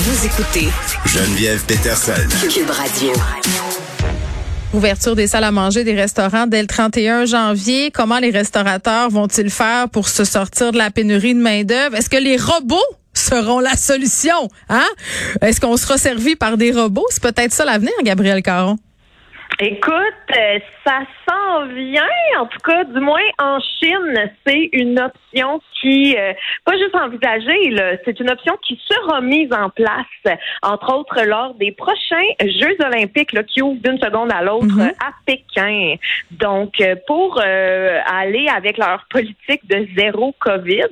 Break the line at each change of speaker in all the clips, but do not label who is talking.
Vous écoutez
Geneviève Peterson.
Cube Radio.
Ouverture des salles à manger des restaurants dès le 31 janvier. Comment les restaurateurs vont-ils faire pour se sortir de la pénurie de main-d'œuvre? Est-ce que les robots seront la solution? Hein? Est-ce qu'on sera servi par des robots? C'est peut-être ça l'avenir, Gabriel Caron.
Écoute, euh, ça s'en vient, en tout cas, du moins en Chine, c'est une option qui, euh, pas juste envisagée, c'est une option qui sera mise en place, entre autres lors des prochains Jeux olympiques là, qui ouvrent d'une seconde à l'autre
Mhm.
à Pékin. Donc, euh, pour euh, aller avec leur politique de zéro COVID,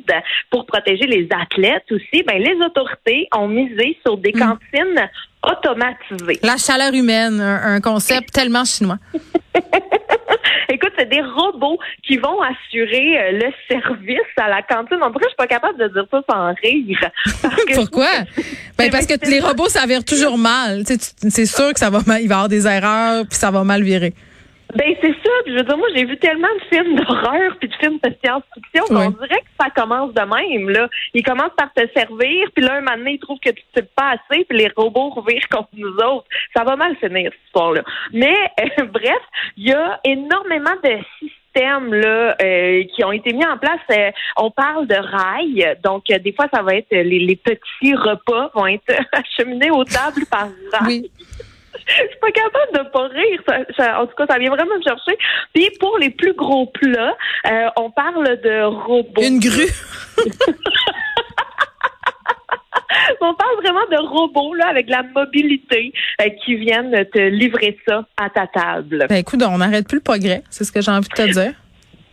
pour protéger les athlètes aussi, ben, les autorités ont misé sur des
Mhm.
cantines automatisées.
La chaleur humaine, un, un concept tellement chinois.
Écoute, c'est des robots qui vont assurer euh, le service à la cantine. En cas, je suis pas capable de dire ça sans rire. Parce que-
Pourquoi? Ben parce que les robots s'avèrent toujours mal. C'est sûr que ça va mal, il va y avoir des erreurs, puis ça va mal virer.
Ben c'est ça. Puis Je veux dire, moi, j'ai vu tellement de films d'horreur puis de films de science-fiction qu'on
Ouais.
dirait que ça commence de même. Là, ils commencent par te servir, puis là, un moment donné, ils trouvent que tu ne pas assez, puis les robots revirent contre nous autres. Ça va mal finir cette histoire-là. Mais euh, bref, il y a énormément de systèmes là euh, qui ont été mis en place. Euh, on parle de rails, donc euh, des fois, ça va être les, les petits repas vont être acheminés aux tables par rail.
Oui.
Je suis pas capable de pas rire. Ça- ça- en tout cas, ça vient vraiment me chercher. Puis pour les plus gros plats, euh, on parle de robots.
Une grue?
On parle vraiment de robots là avec de la mobilité euh, qui viennent te livrer ça à ta table.
Ben écoute, on n'arrête plus le progrès. C'est ce que j'ai envie de te dire.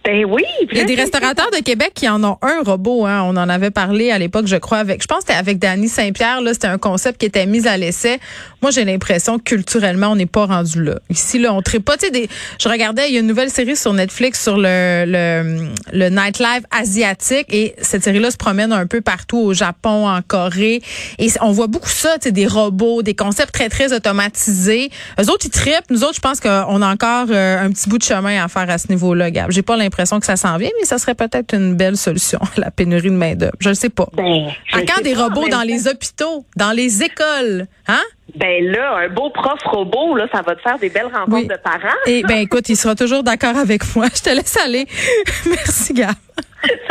Ben oui.
Il y a des restaurateurs de Québec qui en ont un robot. Hein. On en avait parlé à l'époque, je crois, avec. Je pense que c'était avec Danny Saint-Pierre. Là, c'était un concept qui était mis à l'essai. Moi, j'ai l'impression que culturellement, on n'est pas rendu là. Ici, là, on traite pas. Tu sais, des. Je regardais, il y a une nouvelle série sur Netflix sur le le, le nightlife asiatique et cette série-là se promène un peu partout au Japon, en Corée et on voit beaucoup ça. Tu sais, des robots, des concepts très très automatisés. Eux autres, ils trippent. Nous autres, je pense qu'on a encore euh, un petit bout de chemin à faire à ce niveau-là, Gab. J'ai pas l'impression que ça s'en vient, mais ça serait peut-être une belle solution à la pénurie de main d'œuvre. Je ne sais pas.
Ben,
à quand des
pas,
robots dans les hôpitaux, dans les écoles, hein?
Ben là, un beau prof robot, là, ça va te faire des belles rencontres
Oui.
de parents.
Et ben écoute, il sera toujours d'accord avec moi. Je te laisse aller. Merci, Gab.